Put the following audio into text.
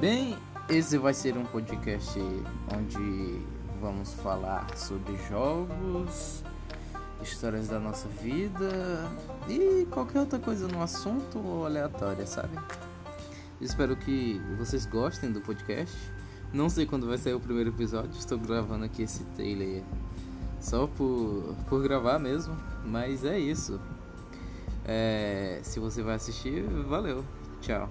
Bem, esse vai ser um podcast onde vamos falar sobre jogos, histórias da nossa vida e qualquer outra coisa no assunto aleatória, sabe? Espero que vocês gostem do podcast. Não sei quando vai sair o primeiro episódio, estou gravando aqui esse trailer só por, por gravar mesmo, mas é isso. É, se você vai assistir, valeu. Tchau.